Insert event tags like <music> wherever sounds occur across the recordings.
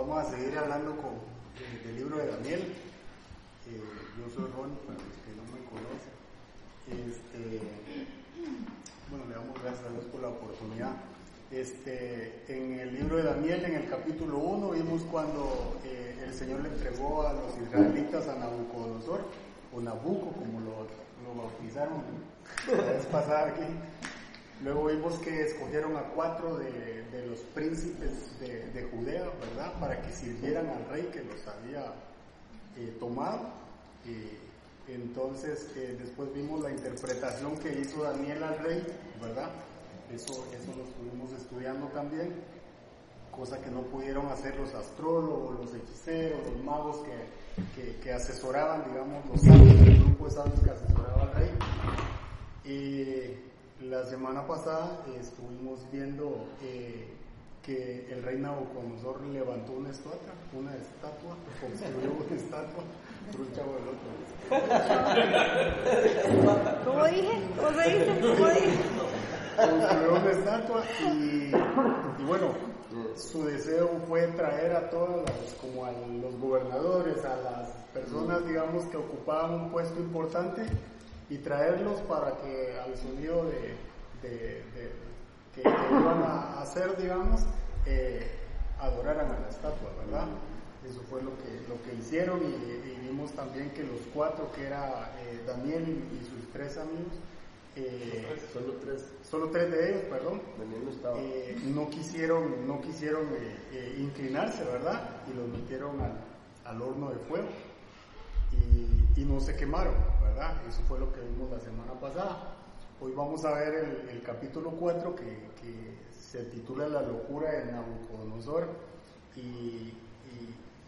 vamos a seguir hablando con, del libro de Daniel. Eh, yo soy Ron, para los que no me conocen. Este, bueno, le damos gracias a Dios por la oportunidad. Este, en el libro de Daniel, en el capítulo 1, vimos cuando eh, el Señor le entregó a los israelitas a Nabucodonosor, o Nabuco, como lo, lo bautizaron la vez pasada aquí. Luego vimos que escogieron a cuatro de, de los príncipes de, de, Judea, ¿verdad? Para que sirvieran al rey que los había eh, tomado. Y entonces eh, después vimos la interpretación que hizo Daniel al rey, ¿verdad? Eso, eso lo estuvimos estudiando también, cosa que no pudieron hacer los astrólogos, los hechiceros, los magos que, que, que asesoraban, digamos, los sabios, el grupo de sabios que asesoraba al rey. La semana pasada estuvimos viendo eh, que el rey Nabucodonosor levantó una estatua, una estatua, construyó una estatua, por un chavo del otro. ¿Cómo dije? ¿Cómo dice? ¿Cómo dije? Construyó una estatua y, y, bueno, su deseo fue traer a todas las, como a los gobernadores, a las personas, digamos, que ocupaban un puesto importante y traerlos para que al sonido de, de, de que, iban a hacer, digamos, eh, adoraran a la estatua, ¿verdad? Eso fue lo que, lo que hicieron y, y vimos también que los cuatro, que era eh, Daniel y, y, sus tres amigos, eh, solo tres, solo tres de ellos, perdón, no, estaba. no quisieron, no quisieron inclinarse, ¿verdad? Y los metieron al, al horno de fuego y, y no se quemaron, Eso fue lo que vimos la semana pasada. Hoy vamos a ver el, capítulo 4 que, que, se titula La locura de Nabucodonosor y, y,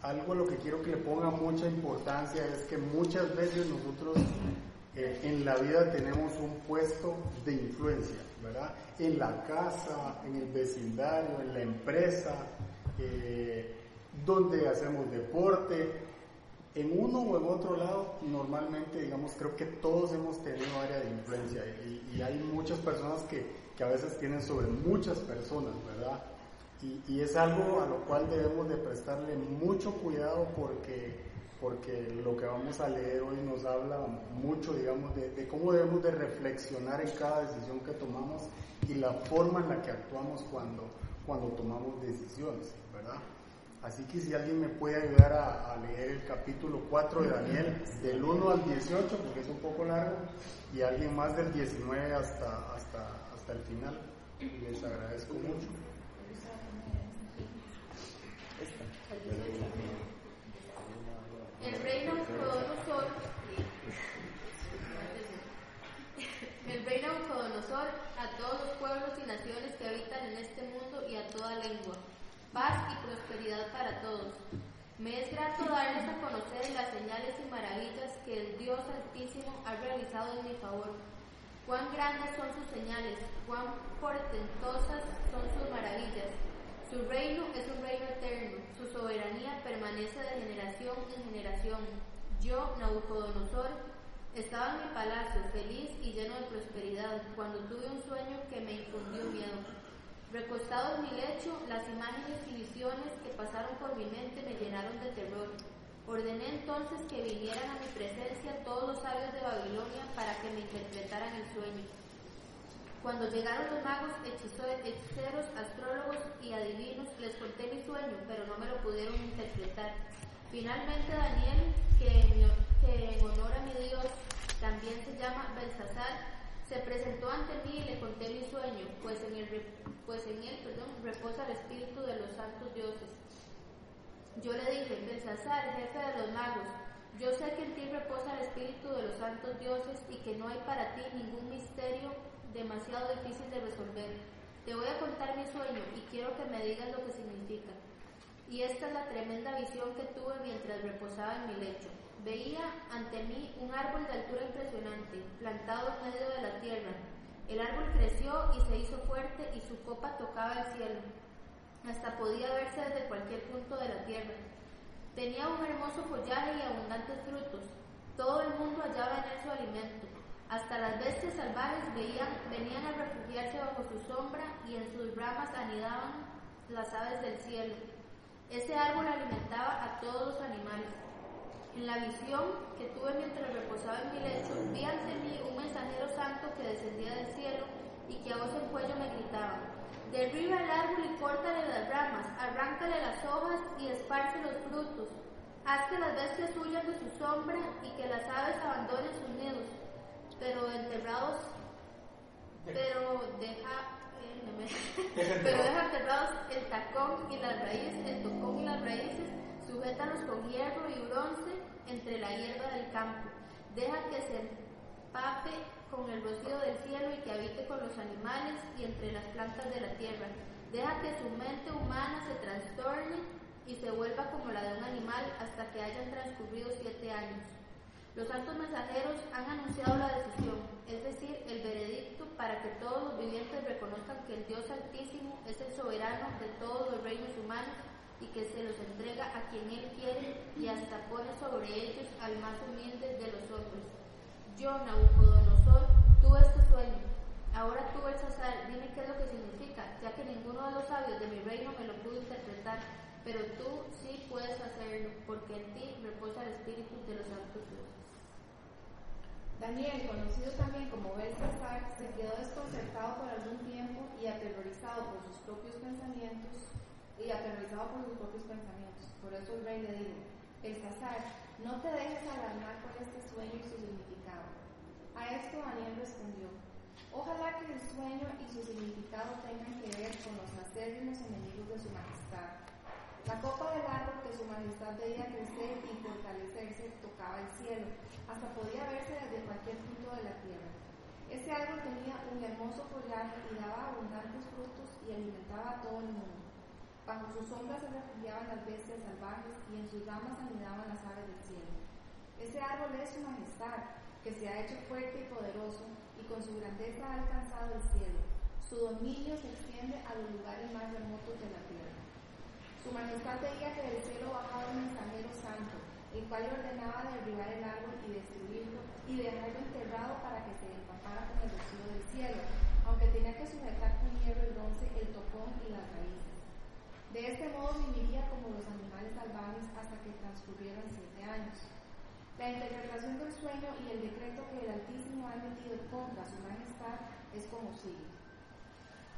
algo a lo que quiero que le ponga mucha importancia es que muchas veces nosotros eh, en la vida tenemos un puesto de influencia, ¿verdad? En la casa, en el vecindario, en la empresa, eh, donde hacemos deporte, en uno o en otro lado, normalmente, digamos, creo que todos hemos tenido área de influencia y, hay muchas personas que, que, a veces tienen sobre muchas personas, ¿verdad? Y, y, es algo a lo cual debemos de prestarle mucho cuidado porque, porque lo que vamos a leer hoy nos habla mucho, digamos, de, de cómo debemos de reflexionar en cada decisión que tomamos y la forma en la que actuamos cuando, cuando tomamos decisiones, ¿verdad? Así que si alguien me puede ayudar a, leer el capítulo 4 de Daniel, del 1 al 18, porque es un poco largo, y alguien más del 19 hasta, hasta, hasta el final, les agradezco mucho. El rey Nabucodonosor, el rey Nabucodonosor a todos los pueblos y naciones que habitan en este mundo y a toda lengua paz y prosperidad para todos. Me es grato darles a conocer las señales y maravillas que el Dios Altísimo ha realizado en mi favor. Cuán grandes son sus señales, cuán portentosas son sus maravillas. Su reino es un reino eterno, su soberanía permanece de generación en generación. Yo, Nabucodonosor, estaba en mi palacio, feliz y lleno de prosperidad, cuando tuve un sueño que me infundió miedo. Recostado en mi lecho, las imágenes y visiones que pasaron por mi mente me llenaron de terror. Ordené entonces que vinieran a mi presencia todos los sabios de Babilonia para que me interpretaran el sueño. Cuando llegaron los magos, hechiceros, astrólogos y adivinos, les conté mi sueño, pero no me lo pudieron interpretar. Finalmente Daniel, que en, que en honor a mi Dios también se llama Belsasar, se presentó ante mí y le conté mi sueño, pues en, el, pues en él perdón, reposa el espíritu de los santos dioses. Yo le dije, Belsasar, jefe de los magos, yo sé que en ti reposa el espíritu de los santos dioses y que no hay para ti ningún misterio demasiado difícil de resolver. Te voy a contar mi sueño y quiero que me digas lo que significa. Y esta es la tremenda visión que tuve mientras reposaba en mi lecho. Veía ante mí un árbol de altura impresionante, plantado en medio de la tierra. El árbol creció y se hizo fuerte y su copa tocaba el cielo. Hasta podía verse desde cualquier punto de la tierra. Tenía un hermoso follaje y abundantes frutos. Todo el mundo hallaba en él su alimento. Hasta las bestias salvajes venían a refugiarse bajo su sombra y en sus ramas anidaban las aves del cielo. Ese árbol todos los animales. En la visión que tuve mientras reposaba en mi lecho, vi ante mí un mensajero santo que descendía del cielo y que a voz en cuello me gritaba, derriba el árbol y córtale las ramas, arráncale las hojas y esparce los frutos. Haz que las bestias huyan de su sombra y que las aves abandonen sus nidos, pero enterrados, pero deja, eh, <laughs> pero deja enterrados el tacón y las raíces, el tocón y las raíces, sujétalos con hierro y bronce entre la hierba del campo. Deja que se empape con el rocío del cielo y que habite con los animales y entre las plantas de la tierra. Deja que su mente humana se trastorne y se vuelva como la de un animal hasta que hayan transcurrido siete años. Los altos mensajeros han anunciado la decisión, es decir, el veredicto para que todos los vivientes reconozcan que el Dios Altísimo es el soberano de todos los reinos humanos y que se los entrega a quien Él quiere y hasta pone sobre ellos al más humilde de los hombres. Yo, Nabucodonosor, tuve este sueño. Ahora tú, Belsasar, dime qué es lo que significa, ya que ninguno de los sabios de mi reino me lo pudo interpretar, pero tú sí puedes hacerlo, porque en ti reposa el espíritu de los santos dioses. Daniel, conocido también como Belsasar, se quedó desconcertado por algún tiempo y aterrorizado por sus propios pensamientos y aterrorizado por sus propios pensamientos. Por eso el rey le dijo, Belsasar, no te dejes alarmar por este sueño y su significado. A esto Daniel respondió, ojalá que el sueño y su significado tengan que ver con los acérrimos enemigos de su majestad. La copa del árbol que su majestad veía crecer y fortalecerse tocaba el cielo, hasta podía verse desde cualquier punto de la tierra. Este árbol tenía un hermoso follaje y daba abundantes frutos y alimentaba a todo el mundo. Bajo sus sombras se refugiaban las bestias salvajes y en sus ramas anidaban las aves del cielo. Ese árbol es su majestad, que se ha hecho fuerte y poderoso, y con su grandeza ha alcanzado el cielo. Su dominio se extiende a los lugares más remotos de la tierra. Su majestad veía que del cielo bajaba un mensajero santo, el cual ordenaba derribar el árbol y destruirlo y dejarlo enterrado para que se empapara con el rocío del cielo, aunque tenía que sujetar con hierro y bronce el tocón y las raíces. De este modo viviría como los animales salvajes hasta que transcurrieran siete años. La interpretación del sueño y el decreto que el Altísimo ha emitido contra su majestad es como sigue.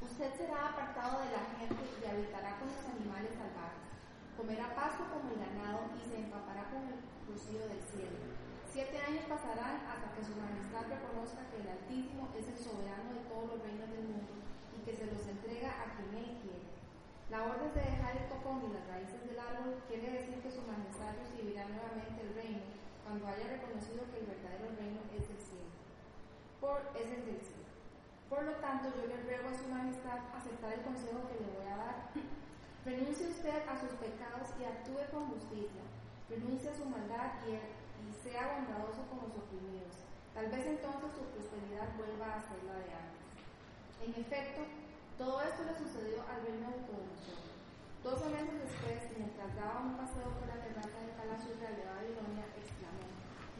Usted será apartado de la gente y habitará con los animales salvajes. Comerá pasto como el ganado y se empapará con el rocío del cielo. Siete años pasarán hasta que su majestad reconozca que el Altísimo es el soberano de todos los reinos del mundo y que se los entrega a quien. La orden de dejar el tocón y las raíces del árbol quiere decir que su majestad recibirá nuevamente el reino cuando haya reconocido que el verdadero reino es del cielo. Por, es el cielo. Por lo tanto, yo le ruego a su majestad aceptar el consejo que le voy a dar. <clears throat> Renuncie usted a sus pecados y actúe con justicia. Renuncie a su maldad y, y sea bondadoso con los oprimidos. Tal vez entonces su prosperidad vuelva a ser la de antes. En efecto, todo esto le sucedió al rey Nabucodonosor. Doce meses después, mientras daba un paseo por la terraza del palacio de Babilonia, exclamó,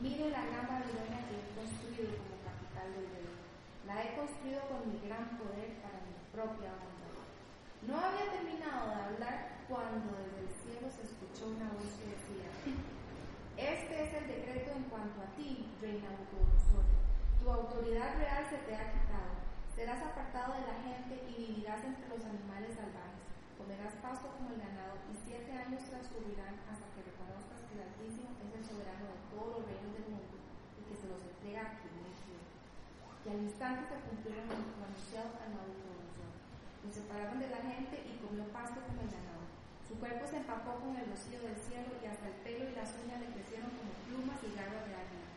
mire la gran Babilonia que he construido como capital del rey. La he construido con mi gran poder para mi propia bondad. No había terminado de hablar cuando desde el cielo se escuchó una voz que decía, este es el decreto en cuanto a ti, rey Nabucodonosor. Tu autoridad real se te ha quitado. Serás apartado de la gente y vivirás entre los animales salvajes. Comerás pasto como el ganado y siete años transcurrirán hasta que reconozcas que el Altísimo es el soberano de todos los reinos del mundo y que se los entrega a quien él quiere. Y al instante se cumplieron los anunciados a Nabucodonosor. Lo separaron de la gente y comió pasto como el ganado. Su cuerpo se empapó con el rocío del cielo y hasta el pelo y las uñas le crecieron como plumas y garras de águila.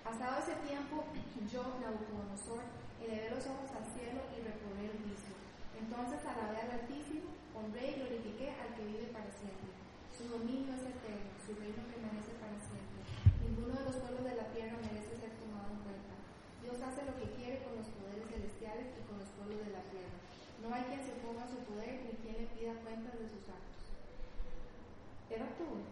Pasado ese tiempo, <clears throat> yo, Nabucodonosor, elevé los ojos al cielo y recobré el juicio. Entonces alabé al Altísimo, honré y glorifiqué al que vive para siempre. Su dominio es eterno, su reino permanece para siempre. Ninguno de los pueblos de la tierra merece ser tomado en cuenta. Dios hace lo que quiere con los poderes celestiales y con los pueblos de la tierra. No hay quien se ponga a su poder ni quien le pida cuentas de sus actos. ¿Era tú?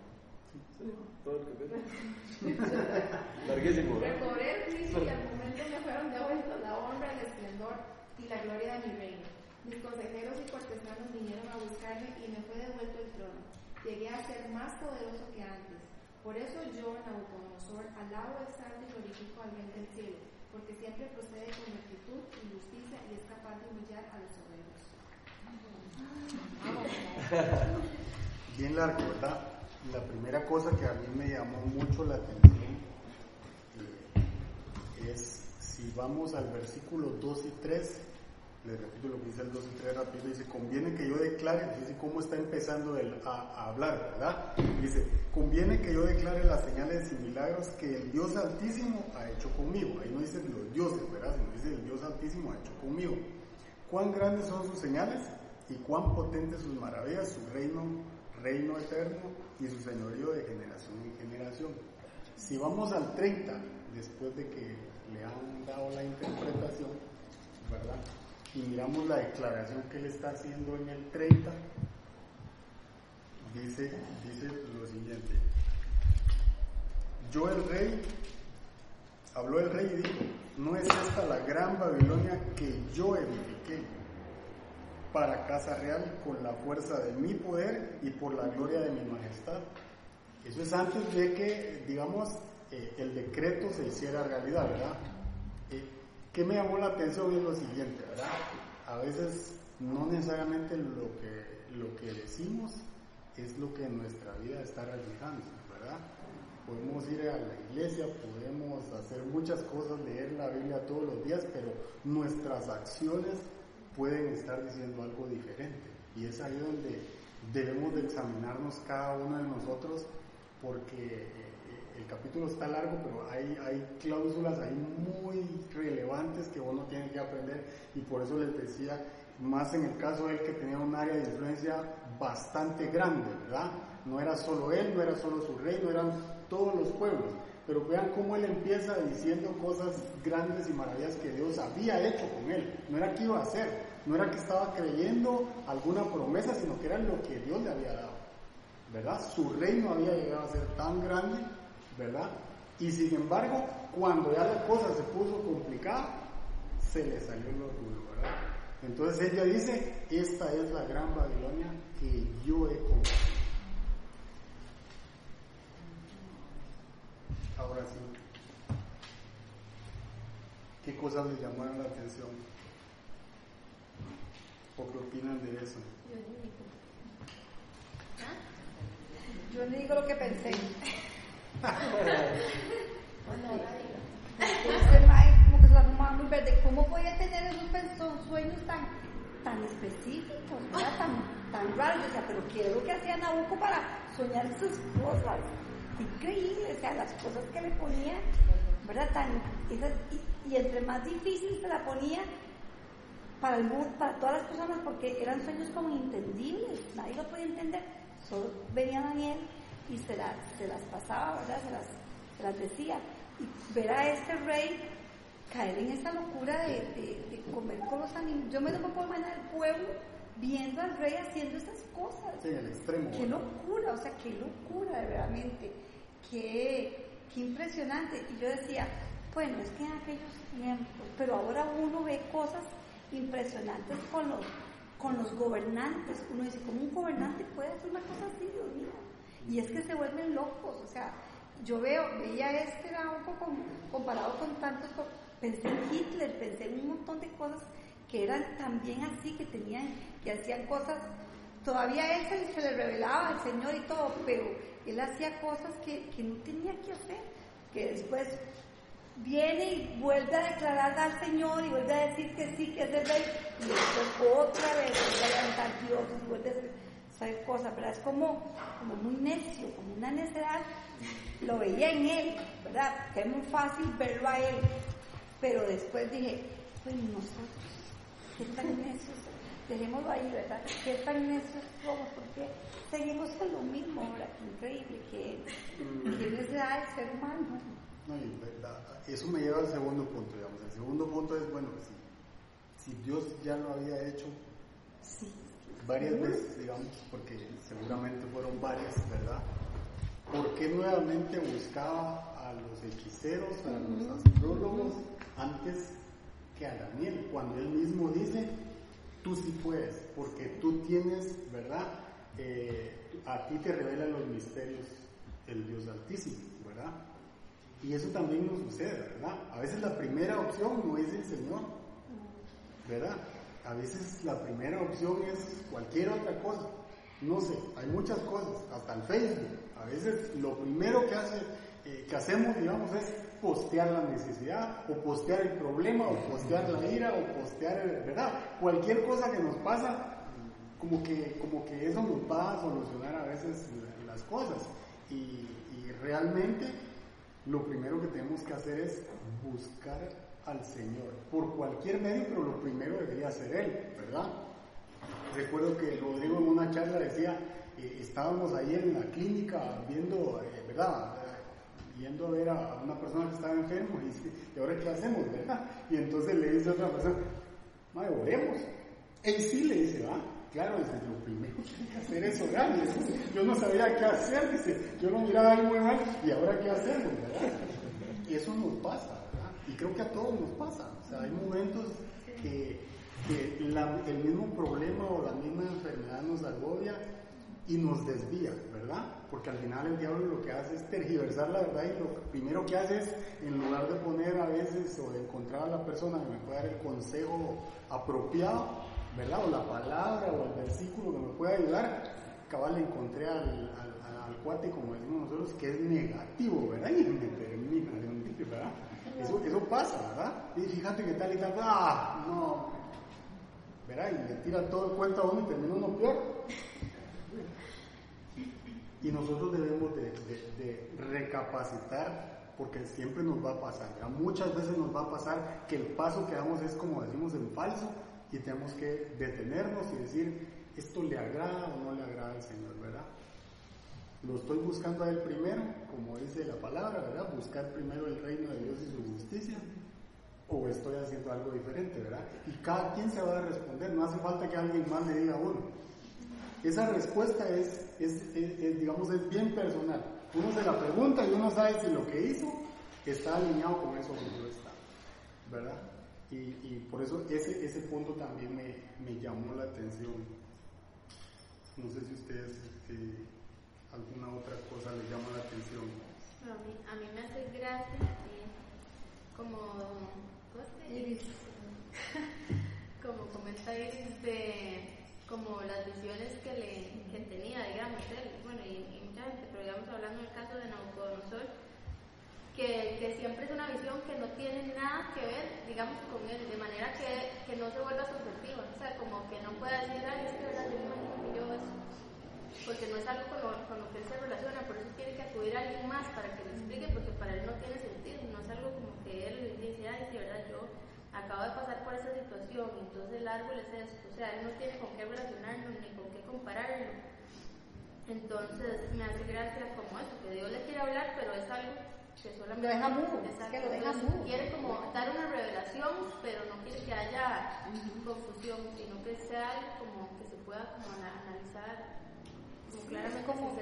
Sí, todo el capítulo. <laughs> Larguísimo. Recobré el juicio y me fueron devueltos la honra, el esplendor y la gloria de mi reino. Mis consejeros y cortesanos vinieron a buscarme y me fue devuelto el trono. Llegué a ser más poderoso que antes. Por eso yo, Nabucodonosor, alabo, exalto y glorifico al rey del cielo, porque siempre procede con rectitud y justicia y es capaz de humillar a los soberbios. <laughs> Bien largo, ¿verdad? La primera cosa que a mí me llamó mucho la atención eh, es si vamos al versículo 2 y 3, les repito lo que dice el 2 y 3 rápido, dice, conviene que yo declare, dice cómo está empezando el, a, a, hablar, ¿verdad? Dice, conviene que yo declare las señales y milagros que el Dios Altísimo ha hecho conmigo. Ahí no dice los dioses, ¿verdad? Sino dice el Dios Altísimo ha hecho conmigo. Cuán grandes son sus señales y cuán potentes sus maravillas, su reino, reino eterno y su señorío de generación en generación. Si vamos al 30, después de que le han dado la interpretación, ¿verdad? Y miramos la declaración que él está haciendo en el 30, dice, dice lo siguiente. Yo el rey, habló el rey y dijo, no es esta la gran Babilonia que yo edifiqué para casa real con la fuerza de mi poder y por la gloria de mi majestad. Eso es antes de que, digamos, eh, el decreto se hiciera realidad, ¿verdad? ¿Qué me llamó la atención es lo siguiente, ¿verdad? A veces no necesariamente lo que, lo que decimos es lo que nuestra vida está reflejando, ¿verdad? Podemos ir a la iglesia, podemos hacer muchas cosas, leer la Biblia todos los días, pero nuestras acciones pueden estar diciendo algo diferente. Y es ahí donde debemos de examinarnos cada uno de nosotros, porque el capítulo está largo, pero hay, hay cláusulas ahí muy relevantes que uno tiene que aprender y por eso les decía, más en el caso de él que tenía un área de influencia bastante grande, ¿verdad? No era solo él, no era solo su reino, eran todos los pueblos. Pero vean cómo él empieza diciendo cosas grandes y maravillas que Dios había hecho con él. No era que iba a hacer, no era que estaba creyendo alguna promesa, sino que era lo que Dios le había dado. ¿Verdad? Su reino había llegado a ser tan grande ¿verdad? Y sin embargo, cuando ya la cosa se puso complicada, se le salió el orgullo, ¿verdad? Entonces ella dice, esta es la gran Babilonia que yo he comprado. Ahora sí, ¿qué cosas les llamaron la atención? ¿O qué opinan de eso? Yo le digo lo que pensé. Como que. ¿Cómo podía tener esos sueños tan, tan específicos, tan, tan raros? O sea, pero ¿qué es lo que hacía Nabucco para soñar sus cosas? Increíble, o sea, las cosas que le ponía, ¿verdad? Tan, y, entre más difícil se la ponía para, el, para todas las personas, porque eran sueños como inentendibles, nadie lo podía entender. Solo venía Daniel y se, la, se las pasaba, ¿verdad? Se las, se las decía. Y ver a este rey caer en esa locura de, de, de comer con los animales. Yo me lo puedo imaginar el pueblo viendo al rey haciendo esas cosas. Sí, el extremo. Qué locura, o sea, qué locura, realmente. Qué, qué impresionante. Y yo decía, bueno, es que en aquellos tiempos, pero ahora uno ve cosas impresionantes con los, con los gobernantes. Uno dice, ¿cómo un gobernante puede hacer una cosa así, Dios mío? Y es que se vuelven locos, o sea, yo veo, veía este era un poco comparado con tantos, pensé en Hitler, pensé en un montón de cosas que eran también así, que tenían, que hacían cosas, todavía él se, se le revelaba al Señor y todo, pero él hacía cosas que, que no tenía que hacer, que después viene y vuelve a declarar al Señor y vuelve a decir que sí, que es el rey, y después otra vez vuelve a levantar Dios y vuelve a decir sabe cosas, ¿verdad? Es como, como muy necio, como una necedad. Lo veía en él, ¿verdad? Que es muy fácil verlo a él. Pero después dije, pues nosotros, ¿qué tan necios? Dejémoslo ahí, ¿verdad? ¿Qué tan necios somos? Porque seguimos con lo mismo, ¿verdad? Qué increíble, que, que necedad el ser humano. No, eso me lleva al segundo punto, digamos. El segundo punto es, bueno, si, si Dios ya lo había hecho, sí varias veces, digamos, porque seguramente fueron varias, ¿verdad? ¿Por qué nuevamente buscaba a los hechiceros, a los astrólogos, antes que a Daniel? Cuando él mismo dice, tú sí puedes, porque tú tienes, ¿verdad? Eh, a ti te revela los misterios el Dios Altísimo, ¿verdad? Y eso también nos sucede, ¿verdad? A veces la primera opción no es el Señor, ¿verdad? A veces la primera opción es cualquier otra cosa. No sé, hay muchas cosas, hasta el Facebook. A veces lo primero que, hace, eh, que hacemos, digamos, es postear la necesidad, o postear el problema, o postear la ira, o postear, ¿verdad? Cualquier cosa que nos pasa, como que, como que eso nos va a solucionar a veces las cosas. Y, y realmente lo primero que tenemos que hacer es buscar al Señor, por cualquier medio, pero lo primero debería ser Él, ¿verdad? Recuerdo que Rodrigo en una charla decía, eh, estábamos ahí en la clínica viendo, eh, ¿verdad? Eh, yendo a ver a una persona que estaba enfermo y dice, ¿y ahora qué hacemos, verdad? Y entonces le dice a otra persona, madre, oremos. Él sí le dice, va, claro, dice, lo primero que hay que hacer es orar. Dice, yo no sabía qué hacer, dice, yo lo miraba ahí muy mal, y ahora qué hacemos, ¿verdad? Y eso nos pasa. Y creo que a todos nos pasa. O sea, hay momentos que, que el mismo problema o la misma enfermedad nos agobia y nos desvía, ¿verdad? Porque al final el diablo lo que hace es tergiversar la verdad y lo primero que hace es, en lugar de poner a veces o de encontrar a la persona que me pueda dar el consejo apropiado, ¿verdad? O la palabra o el versículo que me pueda ayudar, cabal le encontré al, al, al cuate, como decimos nosotros, que es negativo, ¿verdad? <laughs> Y me termina de hundir, ¿verdad? Eso, eso pasa, ¿verdad? Y fíjate que tal y tal, ¡ah! No, ¿verdad? Y le tira todo el cuento a uno y termina uno peor. Y nosotros debemos de, recapacitar porque siempre nos va a pasar. Muchas veces nos va a pasar que el paso que damos es como decimos en falso y tenemos que detenernos y decir, ¿esto le agrada o no le agrada al Señor? ¿verdad? Lo estoy buscando a Él primero, como dice la palabra, ¿verdad? Buscar primero el reino de Dios y su justicia. O estoy haciendo algo diferente, ¿verdad? Y cada quien se va a responder, no hace falta que alguien más le diga a uno. Esa respuesta es, digamos, es bien personal. Uno se la pregunta y uno sabe si lo que hizo está alineado con eso que no está, ¿verdad? Y, por eso ese, punto también me, llamó la atención. No sé si ustedes este, alguna otra cosa les llama la atención. A, mí, a mí me hace gracia eh, como, ¿cómo se dice? <laughs> como comenta Iris de como las visiones que le que tenía, digamos, él, bueno, y, y mucha gente, pero digamos hablando del caso de Nabucodonosor, que, que siempre es una visión que no tiene nada que ver, digamos, con él, de manera que, que no se vuelva subjetiva, o sea, como que no pueda decir, ay, es que verdad, yo me imagino que yo eso, porque no es algo con lo, con lo que él se relaciona, por eso tiene que acudir a alguien más para que le explique, porque para él no tiene sentido, no es algo como que él dice, ay, sí, verdad, yo acabo de pasar por esa situación, entonces el árbol es esto, o sea, él no tiene con qué relacionarlo, ni con qué compararlo. Entonces me hace gracia como eso, que Dios le quiere hablar, pero es algo que solamente... Lo deja mudo, es que lo deja mudo. Quiere como dar una revelación, pero no quiere que haya confusión, sino que sea algo como que se pueda como ana- analizar claramente como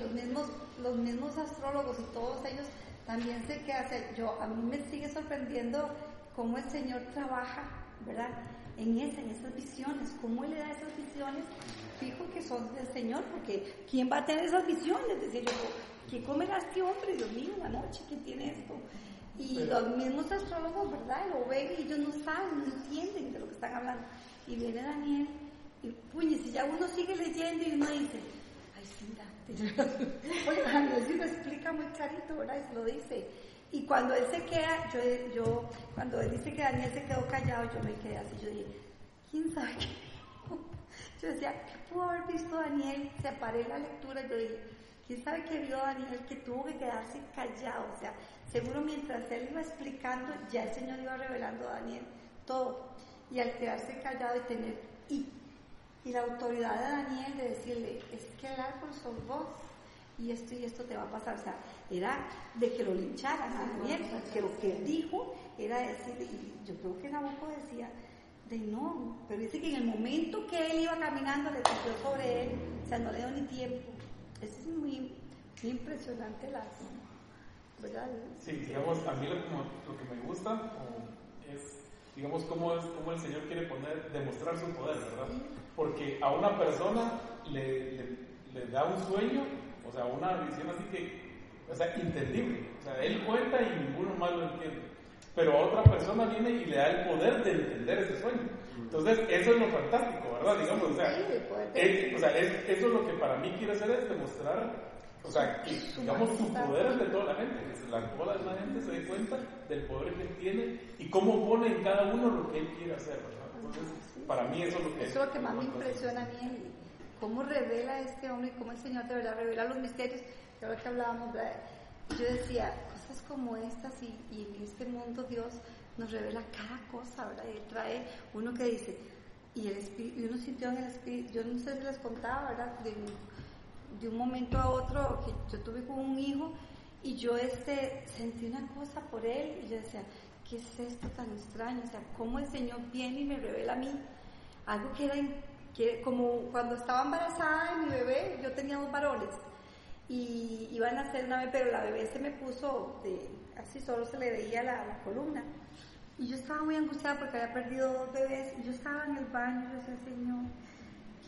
los mismos, los mismos astrólogos y todos ellos también sé que hacen. Yo, a mí me sigue sorprendiendo cómo el Señor trabaja, ¿verdad? En, esa, en esas visiones, cómo Él le da esas visiones, fijo que son del Señor, porque ¿quién va a tener esas visiones? Decir yo, ¿qué comerá este hombre, Dios mío, en la noche? ¿Quién tiene esto? Y los mismos astrólogos, ¿verdad? Lo ven y ellos no saben, no entienden de lo que están hablando. Y viene Daniel, y puñe, si ya uno sigue leyendo y uno dice, Oye, Daniel sí lo explica muy clarito, ¿verdad? Se lo dice. Y cuando él se queda, yo, yo, cuando él dice que Daniel se quedó callado, yo me quedé así, yo dije, ¿quién sabe qué? Yo decía, ¿qué pudo haber visto Daniel? Separé la lectura, yo dije, ¿quién sabe qué vio Daniel que tuvo que quedarse callado? O sea, seguro mientras él iba explicando, ya el Señor iba revelando a Daniel todo. Y al quedarse callado y tener, y y la autoridad de Daniel de decirle, es que el árbol sos vos, y esto y esto te va a pasar. O sea, era de que lo lincharan a Daniel, que lo que él dijo era decir, y yo creo que Nabucco decía, de no, pero dice que en el momento que él iba caminando le cayó sobre él, o sea, no le dio ni tiempo. Eso es muy, muy impresionante las, ¿verdad? Sí, digamos, a mí lo, como- lo que me gusta o, es, digamos, cómo, es, cómo el Señor quiere poner, demostrar su poder, ¿verdad? Porque a una persona le, le, le da un sueño, o sea, una visión así que, o sea, entendible. O sea, él cuenta y ninguno más lo entiende. Pero otra persona viene y le da el poder de entender ese sueño. Entonces, eso es lo fantástico, ¿verdad? Digamos, sea, es- o sea, es- eso es lo que para mí quiere hacer es demostrar, o sea, que digamos su poder es de toda la gente, que la, toda la gente se dé cuenta del poder que tiene y cómo pone en cada uno lo que él quiere hacer, ¿verdad? Entonces, para mí eso es lo que Eso es lo que más me impresiona a mí, cómo revela este hombre, cómo el Señor de verdad revela los misterios, que ahora que hablábamos, ¿verdad? yo decía, cosas como estas y, y en este mundo Dios nos revela cada cosa, ¿verdad? Y él trae uno que dice, y, el espíritu, y uno sintió en el espíritu, yo no sé si les contaba, ¿verdad? De, de un momento a otro, yo tuve con un hijo y yo este, sentí una cosa por él y yo decía, ¿qué es esto tan extraño? O sea, ¿cómo el Señor viene y me revela a mí algo que era como cuando estaba embarazada de mi bebé, yo tenía dos varones y iban a hacer una bebé, pero la bebé se me puso de, así solo se le veía la, la columna. Y yo estaba muy angustiada porque había perdido dos bebés y yo estaba en el baño y yo decía, Señor,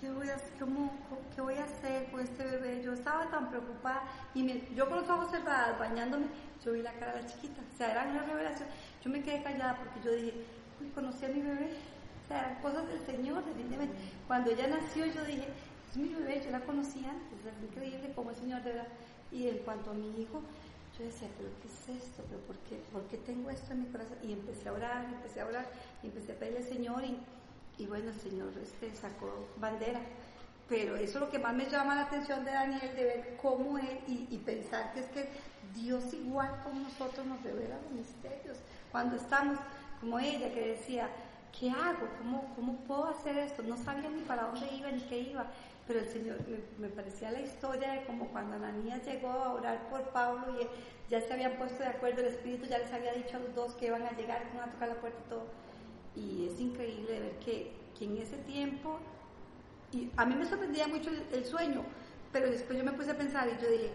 ¿qué voy a, cómo- qué voy a hacer con este bebé? Yo estaba tan preocupada y me- yo con los ojos cerrados, bañándome, yo vi la cara de la chiquita. O sea, era una revelación. Yo me quedé callada porque yo dije, uy, conocí a mi bebé. O sea, eran cosas del Señor, definitivamente. Cuando ella nació, yo dije, es mi bebé, yo la conocí antes. Es increíble cómo el Señor de verdad. Y en cuanto a mi hijo, yo decía, pero ¿qué es esto? ¿Pero por qué, por qué tengo esto en mi corazón? Y empecé a orar, empecé a orar, y empecé a pedirle al Señor, y, y bueno, el Señor este, sacó bandera. Pero eso es lo que más me llama la atención de Daniel, de ver cómo él, y, pensar que es que Dios igual como nosotros nos revela los misterios. Cuando estamos, como ella que decía, ¿qué hago? ¿Cómo, cómo puedo hacer esto? No sabía ni para dónde iba ni qué iba. Pero el Señor, me, me parecía la historia de como cuando Ananías llegó a orar por Pablo y ya se habían puesto de acuerdo, el Espíritu ya les había dicho a los dos que iban a llegar, que iban a tocar la puerta y todo. Y es increíble ver que, que en ese tiempo, y a mí me sorprendía mucho el, el sueño, pero después yo me puse a pensar y yo dije,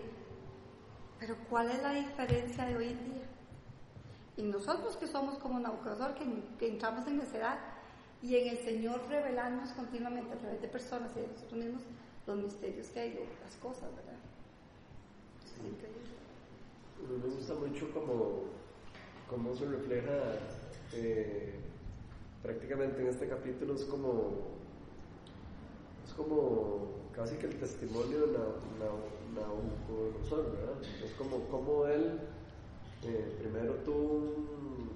pero ¿cuál es la diferencia de hoy en día? Y nosotros que somos como Nabucodonosor, que, que entramos en necedad, y en el Señor revelarnos continuamente a través de personas y de nosotros mismos los misterios que hay, las cosas, ¿verdad? Es increíble. Me gusta mucho cómo, cómo se refleja eh, prácticamente en este capítulo, es como, es como casi que el testimonio de Na- Na- Nabucodonosor, ¿verdad? Es como, como él eh, primero tuvo un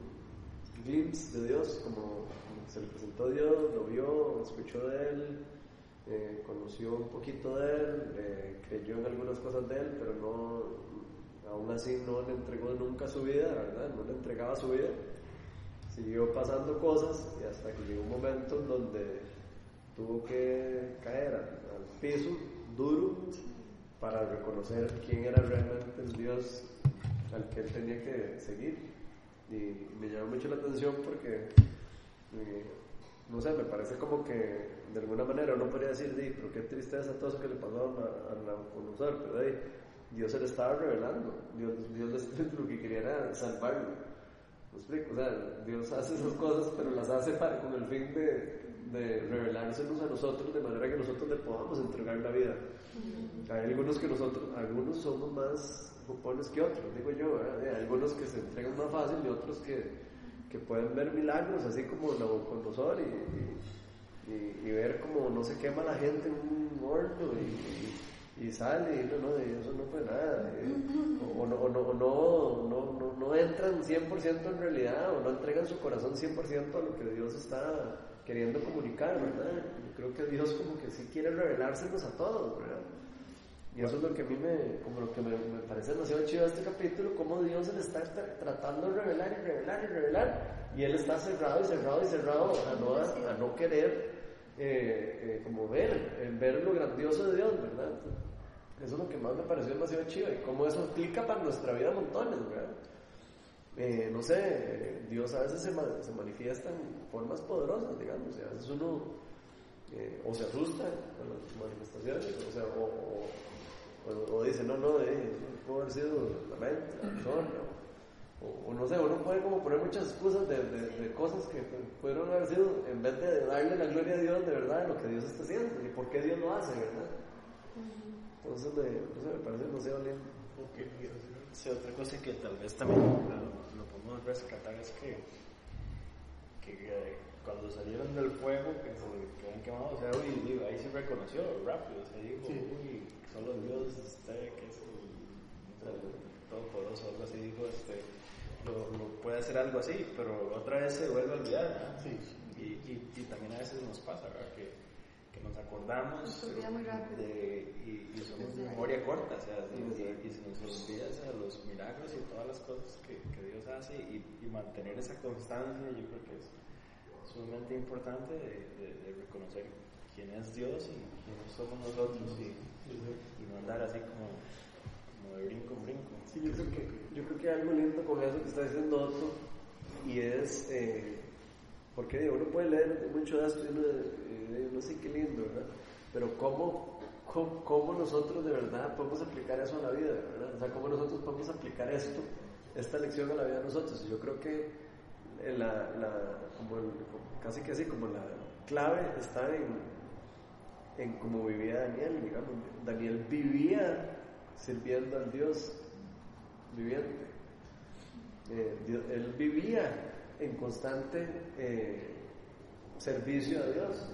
glimpse de Dios, como, se le presentó a Dios, lo vio, escuchó de él, eh, conoció un poquito de él, eh, creyó en algunas cosas de él, pero no, aún así no le entregó nunca su vida, ¿verdad? No le entregaba su vida. Siguió pasando cosas y hasta que llegó un momento en donde tuvo que caer al, piso duro para reconocer quién era realmente el Dios al que él tenía que seguir. Y me llama mucho la atención porque, eh, no sé, me parece como que de alguna manera uno podría decir, "Di, pero qué tristeza todo eso que le pasó a, Nabucodonosor, pero di, Dios se le estaba revelando, Dios, Dios <laughs> lo que quería era salvarlo. O sea, Dios hace esas cosas, pero las hace para, con el fin de, de revelárselos a nosotros de manera que nosotros le podamos entregar la vida. Hay algunos que nosotros, algunos somos más jupones que otros, digo yo, ¿verdad? Hay algunos que se entregan más fácil y otros que, que pueden ver milagros, así como Nabucodonosor y, y, y, y ver como no se quema la gente en un horno y, y, y sale y no, no, de eso no fue nada. eh, o, no, o no, o no, no, no, entran 100% en realidad o no entregan su corazón 100% a lo que Dios está queriendo comunicar, ¿verdad? Yo creo que Dios como que sí quiere revelársenos a todos, ¿verdad? Y eso es lo que a mí me, como lo que me, me parece demasiado chido este capítulo, cómo Dios se le está tra- tratando de revelar y revelar y revelar, y él está cerrado y cerrado y cerrado a no, a, a no querer eh, eh, como ver, ver lo grandioso de Dios, ¿verdad? Eso es lo que más me pareció demasiado chido y cómo eso aplica para nuestra vida montones, ¿verdad? Eh, no sé, Dios a veces se, ma- se manifiesta en formas poderosas, digamos, a veces uno eh, o se asusta con las manifestaciones, o sea, o, dice, no, no, eh, pudo haber sido la mente, la persona, o, no sé, uno puede como poner muchas excusas de, de- de cosas que pudieron haber sido, en vez de darle la gloria a Dios de verdad de lo que Dios está haciendo, y por qué Dios lo hace, ¿verdad? Entonces, me, no sé, me parece demasiado lindo. Ok, sí, otra cosa que tal vez también lo, lo podemos rescatar es que, que eh, cuando salieron del fuego, que se quedaron quemados, o sea, uy, digo, ahí se reconoció rápido, se dijo, Sí. uy, solo Dios, este, que es el, el todopoderoso, algo así, dijo, este, lo, lo puede hacer algo así, pero otra vez se vuelve a olvidar, ¿verdad? Sí. Y, y, y también a veces nos pasa, ¿verdad? Que, que nos acordamos de, y, y somos de memoria corta, o sea, y, y- y se nos olvida o sea, los milagros y todas las cosas que, que Dios hace y, y mantener esa constancia, yo creo que es sumamente importante de, de- de reconocer quién es Dios y quiénes somos nosotros y, y no andar así como, como de brinco en brinco. Sí, yo creo que, yo creo que hay algo lindo con eso que está diciendo Otto, y es, eh, porque uno puede leer mucho de esto y uno, eh, no sé qué lindo, ¿verdad? Pero ¿cómo, cómo, cómo nosotros de verdad podemos aplicar eso a la vida, ¿verdad? O sea, ¿cómo nosotros podemos aplicar esto, esta lección a la vida de nosotros? Y yo creo que la, como casi que así, como la clave está en, en cómo vivía Daniel, digamos. Daniel vivía sirviendo al Dios viviente. Eh, él vivía en constante eh, servicio a Dios.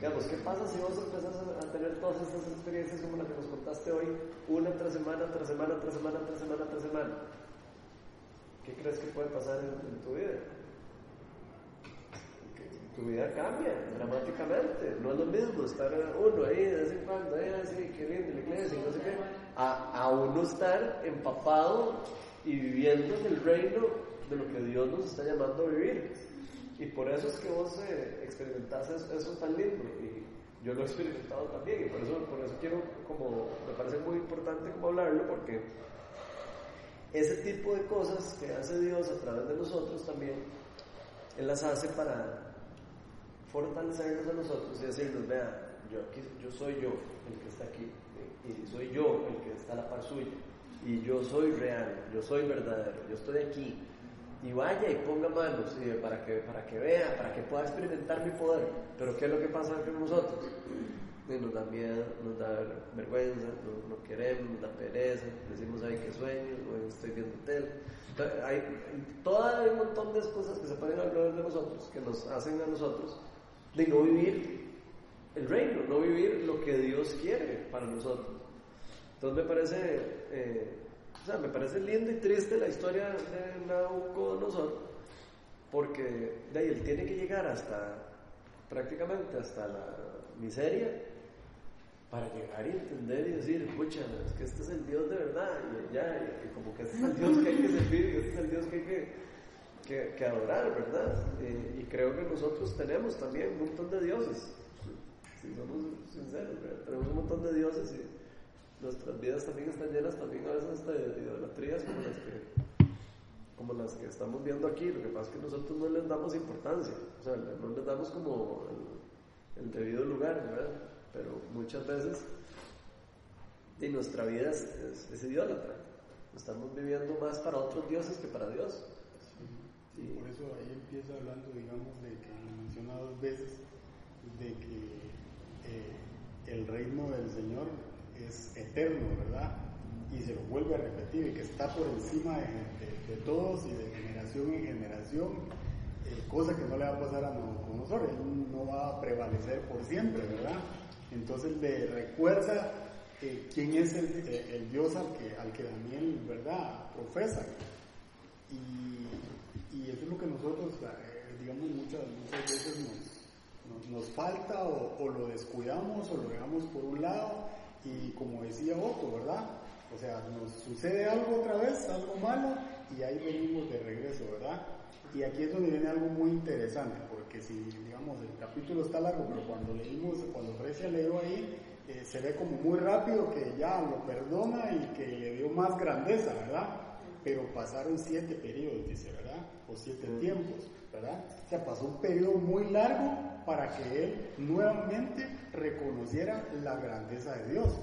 Digamos, ¿qué pasa si vos empezás a, tener todas estas experiencias como la que nos contaste hoy, una tras semana, tras semana, tras semana, tras semana, tras semana? ¿Qué crees que puede pasar en, en tu vida? Tu vida cambia dramáticamente. No es lo mismo estar uno ahí de vez en cuando, ahí así, qué lindo la iglesia, no sé qué, a, a uno estar empapado y viviendo en el reino de lo que Dios nos está llamando a vivir. Y por eso es que vos eh, experimentás eso, tan lindo. Y yo lo he experimentado también. Y por eso, por eso quiero, como, me parece muy importante como hablarlo, porque ese tipo de cosas que hace Dios a través de nosotros también, Él las hace para fortalecernos a nosotros y decirnos, vea, yo, aquí, yo soy yo el que está aquí, y y soy yo el que está a la par suya, y yo soy real, yo soy verdadero, yo estoy aquí, y vaya y ponga manos y para, que, para que vea, para que pueda experimentar mi poder. Pero ¿qué es lo que pasa con nosotros? Y nos da miedo, nos da vergüenza, no, no queremos, nos da pereza, decimos, ay, qué sueño, estoy viendo tele. Entonces, Hay, todo un montón de cosas que se ponen alrededor de nosotros, que nos hacen a nosotros de no vivir el reino, no vivir lo que Dios quiere para nosotros. Entonces me parece, eh, me parece lindo y triste la historia de Nabucodonosor, porque de ahí él tiene que llegar hasta, prácticamente hasta la miseria, para llegar y entender y decir, pucha, es que este es el Dios de verdad, y ya, y, y como que este es el Dios que hay que servir, y este es el Dios que hay que, que, adorar, ¿verdad? Eh, y creo que nosotros tenemos también un montón de dioses, si somos sinceros, ¿verdad? tenemos un montón de dioses y nuestras vidas también están llenas también a veces de idolatrías como las que como las que estamos viendo aquí, lo que pasa es que nosotros no les damos importancia, o sea, no les damos como el, el debido lugar, ¿verdad? Pero muchas veces y nuestra vida es, es, es idólatra, estamos viviendo más para otros dioses que para Dios. Sí, por eso ahí empieza hablando, digamos, de que lo menciona dos veces, de que eh, el reino del Señor es eterno, ¿verdad? Y se lo vuelve a repetir, y que está por encima de, todos y de generación en generación, eh, cosa que no le va a pasar a Nabucodonosor, él no va a prevalecer por siempre, ¿verdad? Entonces le recuerda eh, quién es el, eh, el Dios al que, al que Daniel, ¿verdad?, profesa. Y, y eso es lo que nosotros, digamos, muchas, muchas veces nos, nos, nos falta o, o lo descuidamos o lo dejamos por un lado y como decía Otto, ¿verdad? O sea, nos sucede algo otra vez, algo malo y ahí venimos de regreso, ¿verdad? Y aquí es donde viene algo muy interesante, porque si, digamos, el capítulo está largo, pero cuando leímos, cuando Frecia leyó ahí, eh, se ve como muy rápido que ya lo perdona y que le dio más grandeza, ¿verdad? Pero pasaron siete periodos, dice, ¿verdad? O siete tiempos, ¿verdad? O sea, pasó un periodo muy largo para que él nuevamente reconociera la grandeza de Dios.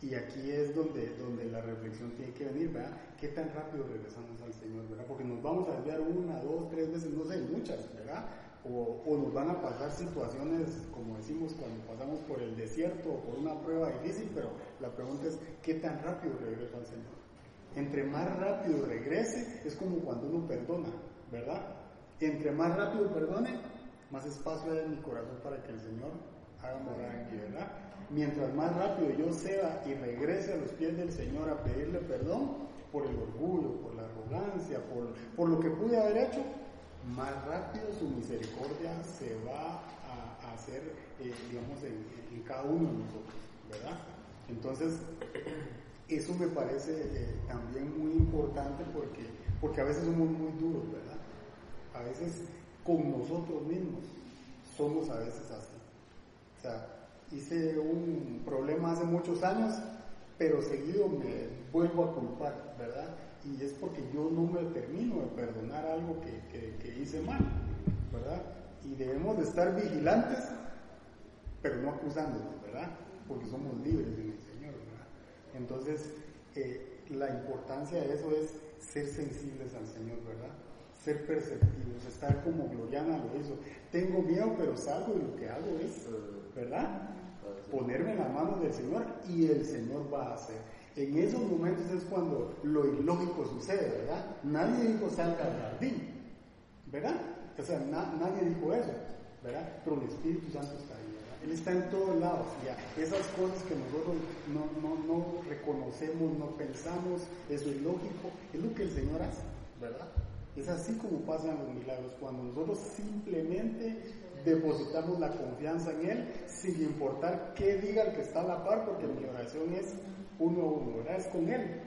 Y aquí es donde, donde la reflexión tiene que venir, ¿verdad? ¿Qué tan rápido regresamos al Señor, ¿verdad? Porque nos vamos a desviar una, dos, tres veces, no sé, muchas, ¿verdad? o, o nos van a pasar situaciones, como decimos, cuando pasamos por el desierto o por una prueba difícil, pero la pregunta es, ¿qué tan rápido regreso al Señor? Entre más rápido regrese, es como cuando uno perdona, ¿verdad? Entre más rápido perdone, más espacio hay en mi corazón para que el Señor haga morar aquí, ¿verdad? Mientras más rápido yo sea y regrese a los pies del Señor a pedirle perdón por el orgullo, por la arrogancia, por, por lo que pude haber hecho, más rápido su misericordia se va a, hacer, eh, digamos, en, cada uno de nosotros, ¿verdad? Entonces, eso me parece eh, también muy importante porque, porque a veces somos muy duros, ¿verdad? A veces con nosotros mismos somos a veces así. O sea, hice un problema hace muchos años, pero seguido me vuelvo a culpar, ¿verdad? Y es porque yo no me termino de perdonar algo que, que, hice mal, ¿verdad? Y debemos de estar vigilantes, pero no acusándonos, ¿verdad? Porque somos libres en ¿verdad? Entonces, eh, la importancia de eso es ser sensibles al Señor, ¿verdad? Ser perceptivos, estar como Gloriana lo hizo. Tengo miedo, pero salgo y lo que hago es, ¿verdad? Ponerme en las manos del Señor y el Señor va a hacer. En esos momentos es cuando lo ilógico sucede, ¿verdad? Nadie dijo salga al jardín, ¿verdad? O sea, na nadie dijo eso, ¿verdad? Pero el Espíritu Santo está. Él está en todos lados, ya. Esas cosas que nosotros no, no, no reconocemos, no pensamos, eso es lógico, es lo que el Señor hace, ¿verdad? Es así como pasan los milagros, cuando nosotros simplemente depositamos la confianza en Él, sin importar qué diga el que está a la par, porque mi oración es uno a uno, ¿verdad? Es con Él.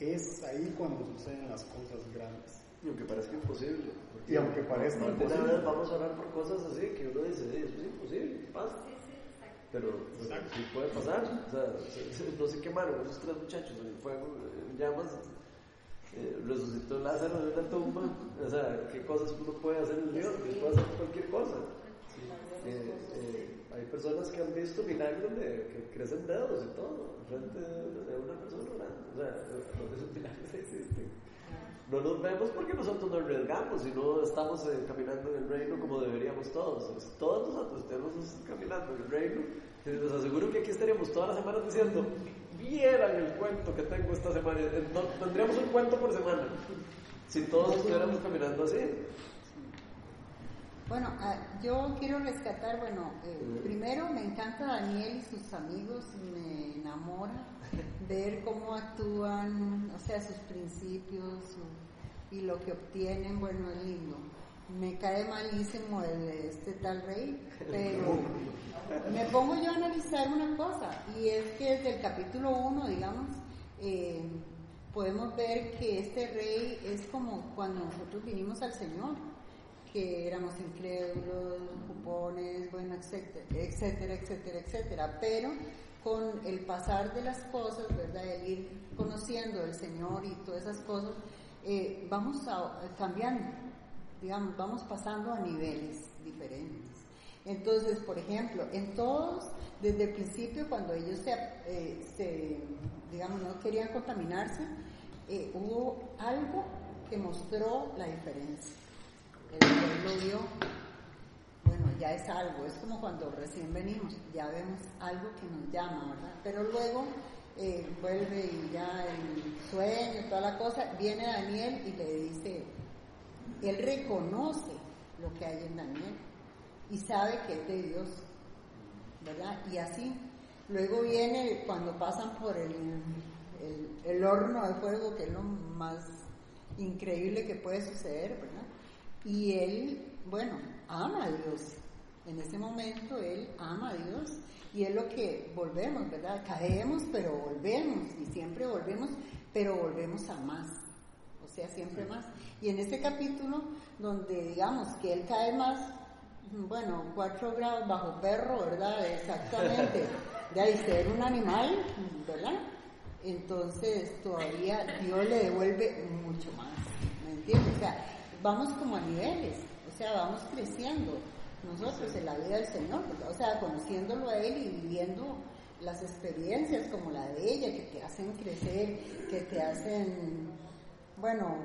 Es ahí cuando suceden las cosas grandes. Y aunque parezca imposible. Y aunque parezca imposible. vamos a hablar por cosas así que uno dice, "Eh, eso es imposible. Pero sí puede pasar. O sea, se- <laughs> se- no se quemaron esos tres muchachos en el fuego, en llamas. eh, resucitó Lázaro de una tumba. O sea, ¿qué cosas uno puede hacer en Dios? Puede hacer cualquier cosa. Eh, eh, hay personas que han visto milagros de que crecen dedos y todo, frente de, una persona. O sea, <laughs> esos milagros existen. No nos vemos porque nosotros nos arriesgamos y no estamos eh, caminando en el reino como deberíamos todos. Todos nosotros estemos caminando en el reino. Les aseguro que aquí estaríamos todas las semanas diciendo, vieran el cuento que tengo esta semana. Eh, no, tendríamos un cuento por semana. Si todos estuviéramos caminando así. Bueno, ah, yo quiero rescatar, bueno, eh, primero me encanta Daniel y sus amigos, me enamora ver cómo actúan, o sea, sus principios y lo que obtienen, bueno, es lindo. Me cae malísimo el, este tal rey, pero me pongo yo a analizar una cosa, y es que desde el capítulo 1, digamos, eh, podemos ver que este rey es como cuando nosotros vinimos al Señor que éramos incrédulos, cupones, bueno, etcétera, etcétera, etcétera, etcétera. Pero con el pasar de las cosas, ¿verdad? El ir conociendo al Señor y todas esas cosas, eh, vamos a, cambiando, digamos, vamos pasando a niveles diferentes. Entonces, por ejemplo, en todos, desde el principio, cuando ellos se, eh, se, digamos, no querían contaminarse, eh, hubo algo que mostró la diferencia. El pueblo vio, ya es algo, es como cuando recién venimos, ya vemos algo que nos llama, ¿verdad? Pero luego eh, vuelve y ya el sueño, toda la cosa, viene Daniel y le dice, él reconoce lo que hay en Daniel y sabe que es de Dios, ¿verdad? Y así, luego viene cuando pasan por el, el, el horno de fuego, que es lo más increíble que puede suceder, ¿verdad? Y él, bueno, ama a Dios. En ese momento él ama a Dios y es lo que volvemos, ¿verdad? Caemos, pero volvemos y siempre volvemos, pero volvemos a más. O sea, siempre más. Y en este capítulo, donde digamos que él cae más, bueno, cuatro grados bajo perro, ¿verdad? Exactamente. <laughs> De ahí ser un animal, ¿verdad? Entonces todavía Dios le devuelve mucho más. ¿Me entiendes? O sea, vamos como a niveles, o sea, vamos creciendo nosotros en la vida del Señor, o sea, conociéndolo a Él y viviendo las experiencias como la de ella, que te hacen crecer, que te hacen bueno,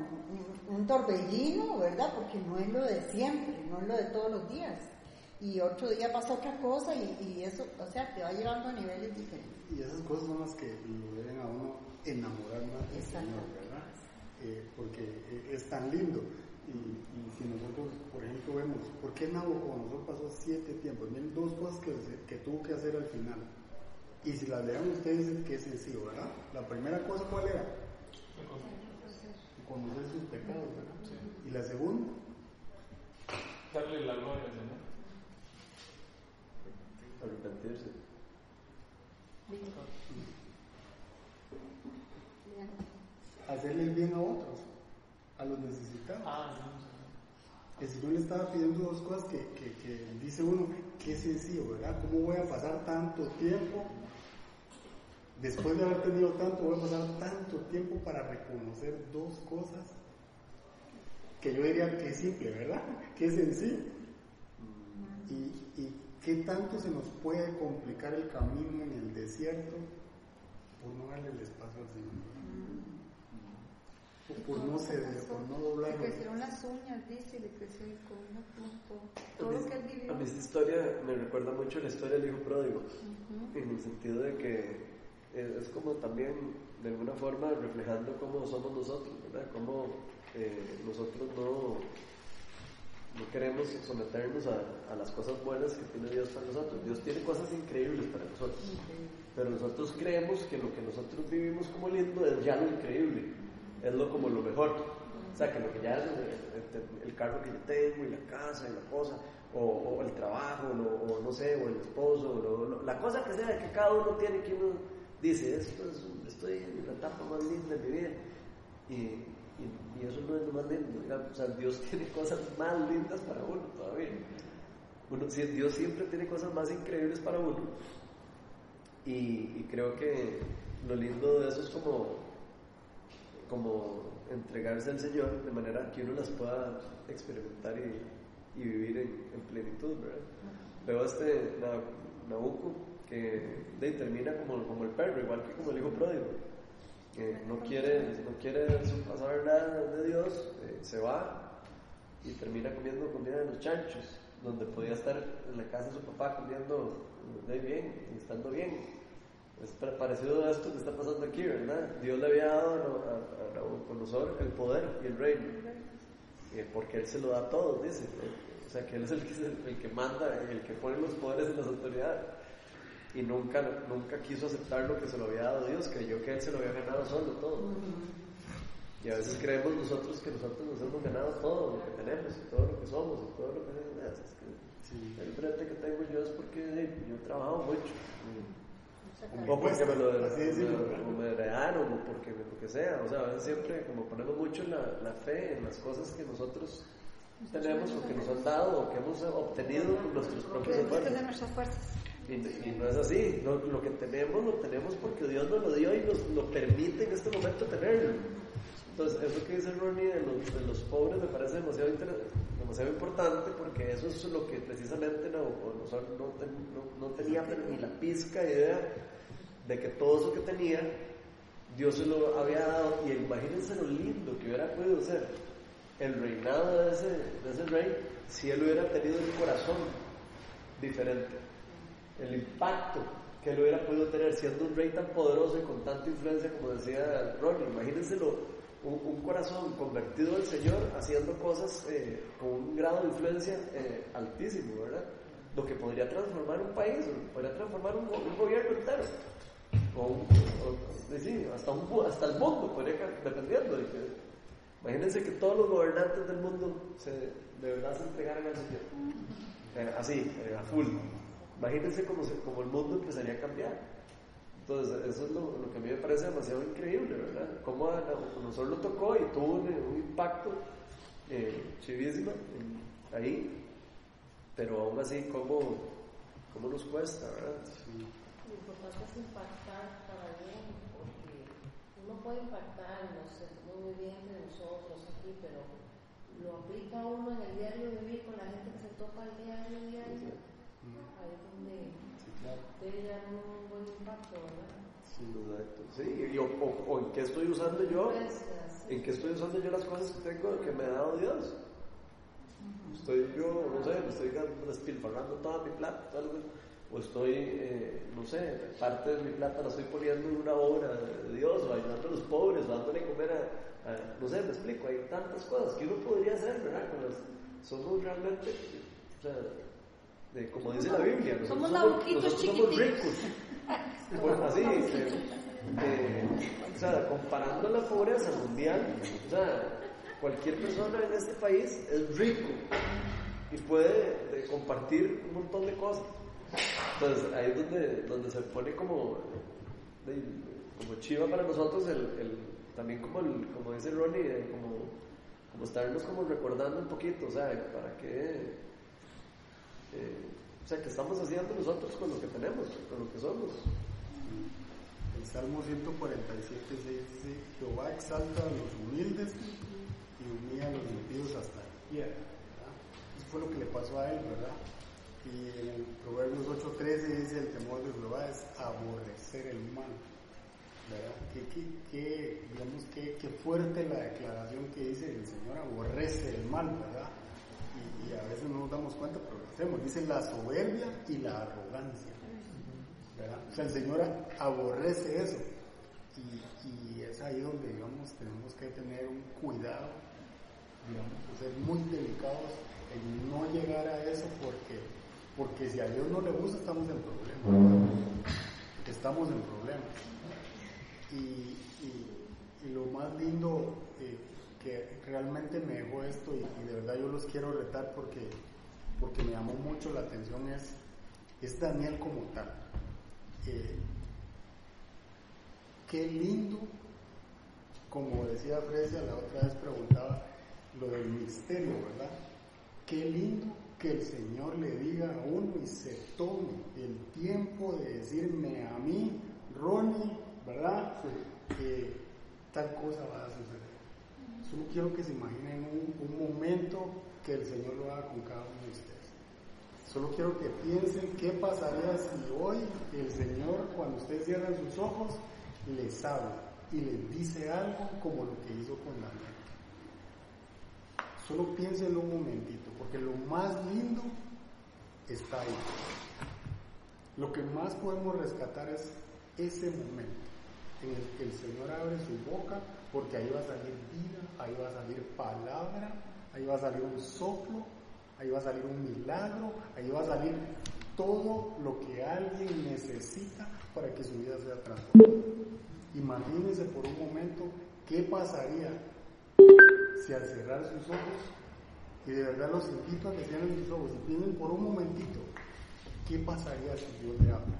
un, torbellino, ¿verdad? Porque no es lo de siempre, no es lo de todos los días. Y otro día pasa otra cosa y, y eso, o sea, te va llevando a niveles diferentes. Y esas cosas son las que lo deben a uno enamorar más del. Señor, ¿verdad? Eh, porque es tan lindo. Y, y si nosotros, por ejemplo, vemos, ¿por qué Nabucodonosor pasó siete tiempos? Miren dos cosas que, que tuvo que hacer al final. Y si las lean ustedes, dicen que es sencillo, ¿verdad? La primera cosa, ¿cuál era? Conocer sus pecados, ¿verdad? Y la segunda, Darle la gloria al Señor. Arrepentirse. hacerle el bien a otros, a los necesitados. Ah, El Señor le estaba pidiendo dos cosas que, que, que dice uno, qué sencillo, ¿verdad? ¿Cómo voy a pasar tanto tiempo? Después de haber tenido tanto, voy a pasar tanto tiempo para reconocer dos cosas que yo diría que es simple, ¿verdad? <laughs> Que es sencillo. Y, y qué tanto se nos puede complicar el camino en el desierto por no darle el espacio al Señor. O por no ceder, por no doblar. Le crecieron las uñas, dice, le creció el cono, todo, todo A lo mí- que él vivió. A mí esta historia me recuerda mucho la historia del hijo pródigo, en el sentido de que es, es como también, de alguna forma, reflejando cómo somos nosotros, ¿verdad? Cómo eh, nosotros no, no queremos someternos a, a las cosas buenas que tiene Dios para nosotros. Dios tiene cosas increíbles para nosotros, pero nosotros creemos que lo que nosotros vivimos como lindo es ya lo increíble, es lo como lo mejor. O sea, que lo que ya es el, el carro que yo tengo y la casa y la cosa, o, el trabajo, o, no sé, o el esposo, o la cosa que sea que cada uno tiene, que uno dice, esto es, estoy en la etapa más linda de mi vida. Y, y- eso no es lo más lindo, o sea, Dios <laughs> tiene cosas más lindas para uno todavía. Uno, Dios siempre tiene cosas más increíbles para uno. Y creo que lo lindo de eso es como, como entregarse al Señor de manera que uno las pueda experimentar y, y vivir en, en plenitud, ¿verdad? Veo este Na- Nabucco que de, termina como, como el perro, igual que como el hijo pródigo. que no quiere, no quiere pasar nada de Dios, eh, se va y termina comiendo comida de los chanchos, donde podía estar en la casa de su papá comiendo de bien estando bien. Es pa- parecido a esto que está pasando aquí, ¿verdad? Dios le había dado a, Nabucodonosor el poder y el reino, eh, porque Él se lo da a todos, dice. O sea, que Él es el que, el que manda, el que pone los poderes en las autoridades. Y nunca, nunca quiso aceptar lo que se lo había dado Dios, creyó que Él se lo había ganado solo todo. Y a veces creemos nosotros que nosotros nos hemos ganado todo lo que tenemos, y todo lo que somos, y todo lo que es. que el frente que tengo yo es porque yo trabajo mucho. O porque me lo, heredaron, o porque lo que sea. O sea, a veces siempre como ponemos mucho la, la fe en las cosas que nosotros tenemos, o que nos han dado, o que hemos obtenido con nuestros propios esfuerzos. Y, y no es así, lo, lo que tenemos lo tenemos porque Dios nos lo dio y nos lo permite en este momento tenerlo. Entonces, eso que dice Ronnie de los, de los pobres me parece demasiado, demasiado importante porque eso es lo que precisamente no, ten- no, no tenía ni la pizca idea de que todo eso que tenía Dios se lo había dado y imagínense lo lindo que hubiera podido ser el reinado de ese, de ese rey si él hubiera tenido un corazón diferente el impacto que él hubiera podido tener siendo un rey tan poderoso y con tanta influencia como decía Ronnie. Imagínenselo, un, un corazón convertido al Señor haciendo cosas eh, con un grado de influencia eh, altísimo, ¿verdad? Lo que podría transformar un país, podría transformar un gobierno entero. O, o- sí, hasta, hasta el mundo, podría, dependiendo. de que- imagínense que todos los gobernantes del mundo se, de verdad se entregaran al Señor. Eh, así, eh, a full. Imagínense cómo, cómo el mundo empezaría a cambiar. Entonces, eso es lo, lo que a mí me parece demasiado increíble, ¿verdad? Cómo a nosotros lo tocó y tuvo un, impacto eh, chivísimo ahí, pero aún así, ¿cómo, cómo nos cuesta, verdad? Lo importante es impactar para bien, porque uno puede impactar, nos sentimos muy bien de nosotros aquí, pero lo aplica uno en el diario vivir con la gente que se topa el diario diario, ahí es donde debe dar un buen impacto, ¿verdad? Exacto. Sí, y, o, o- en qué estoy usando yo Pues. ¿en qué estoy usando yo las cosas que tengo, que me ha dado Dios? Estoy yo, no sé, me estoy despilfarrando toda mi plata, tal vez, o estoy, eh, no sé, parte de mi plata la estoy poniendo en una obra de Dios, o ayudando a los pobres, o dándole comer a, a- no sé, me explico, hay tantas cosas que uno podría hacer, ¿verdad? Con las- somos realmente, o sea, de- como dice la Biblia, nosotros Somos nosotros somos ricos. Pues así, o sea, comparando la pobreza mundial, o sea, cualquier persona en este país es rico y puede compartir un montón de cosas. Entonces ahí es donde, donde se pone como, como chiva para nosotros el, el- también como, el, como dice Ronnie, como, como estarnos como recordando un poquito, o sea, para qué, eh, o sea, qué estamos haciendo nosotros con lo que tenemos, con lo que somos. El Salmo 147, 6 dice, Jehová exalta a los humildes y humilla a los impíos hasta pie. ¿verdad? Eso fue lo que le pasó a él, ¿verdad? Y en Proverbios 8.13 dice, el temor de Jehová es aborrecer el mal. ¿Verdad? Qué, qué, qué, digamos, qué, qué fuerte la declaración que dice el Señor aborrece el mal, ¿verdad? Y, y a veces no nos damos cuenta, pero lo hacemos. Dice la soberbia y la arrogancia. ¿verdad? O sea, el Señor aborrece eso. Y, y es ahí donde, digamos, tenemos que tener un cuidado, digamos, ser muy delicados en no llegar a eso porque, porque si a Dios no le gusta estamos en problemas. Estamos en problemas. Y, y- y lo más lindo eh, que realmente me dejó esto y, y de verdad yo los quiero retar porque, porque me llamó mucho la atención es, es Daniel como tal. Eh, qué lindo, como decía Fresia, la otra vez preguntaba lo del misterio, ¿verdad? Qué lindo que el Señor le diga a uno y se tome el tiempo de decirme a mí, Ronnie, ¿verdad? Que tal cosa va a suceder. Solo quiero que se imaginen un, un momento que el Señor lo haga con cada uno de ustedes. Solo quiero que piensen qué pasaría si hoy el Señor, cuando ustedes cierran sus ojos, les habla y les dice algo como lo que hizo con Daniel. Solo piénsenlo un momentito, porque lo más lindo está ahí. Lo que más podemos rescatar es ese momento en el que el Señor abre su boca, porque ahí va a salir vida, ahí va a salir palabra, ahí va a salir un soplo, ahí va a salir un milagro, ahí va a salir todo lo que alguien necesita para que su vida sea transformada. Imagínense por un momento qué pasaría si al cerrar sus ojos, y de verdad los invito a que cierren sus ojos y piensen por un momentito, ¿qué pasaría si Dios le habla?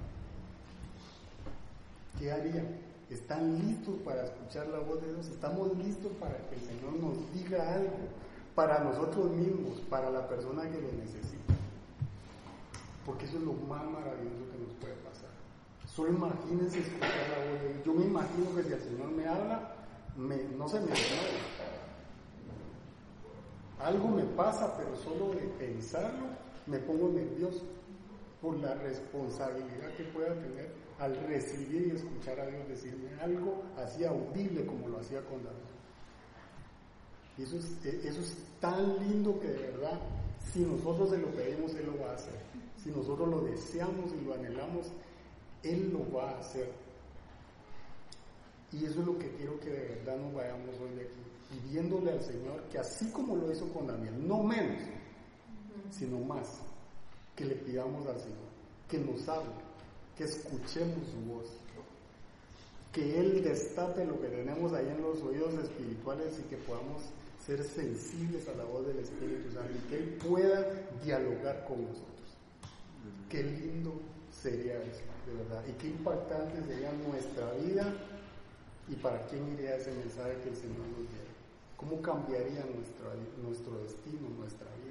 ¿Qué harían? ¿Están listos para escuchar la voz de Dios? ¿Estamos listos para que el Señor nos diga algo? Para nosotros mismos, para la persona que lo necesita. Porque eso es lo más maravilloso que nos puede pasar. Solo imagínense escuchar la voz de Dios. Yo me imagino que si el Señor me habla, no se me desmaya. Algo me pasa, pero solo de pensarlo me pongo nervioso por la responsabilidad que pueda tener al recibir y escuchar a Dios decirme algo así audible como lo hacía con David. Y eso es, eh, eso es tan lindo que de verdad, si nosotros se lo pedimos, Él lo va a hacer. Si nosotros lo deseamos y lo anhelamos, Él lo va a hacer. Y eso es lo que quiero que de verdad nos vayamos hoy de aquí, pidiéndole al Señor que así como lo hizo con Daniel, no menos, sino más, que le pidamos al Señor, que nos hable, que escuchemos su voz, que Él destape lo que tenemos ahí en los oídos espirituales y que podamos ser sensibles a la voz del Espíritu Santo y que Él pueda dialogar con nosotros. Qué lindo sería eso, de verdad, y qué impactante sería nuestra vida y para quién iría ese mensaje que el Señor nos diera. ¿Cómo cambiaría nuestra, nuestro destino, nuestra vida?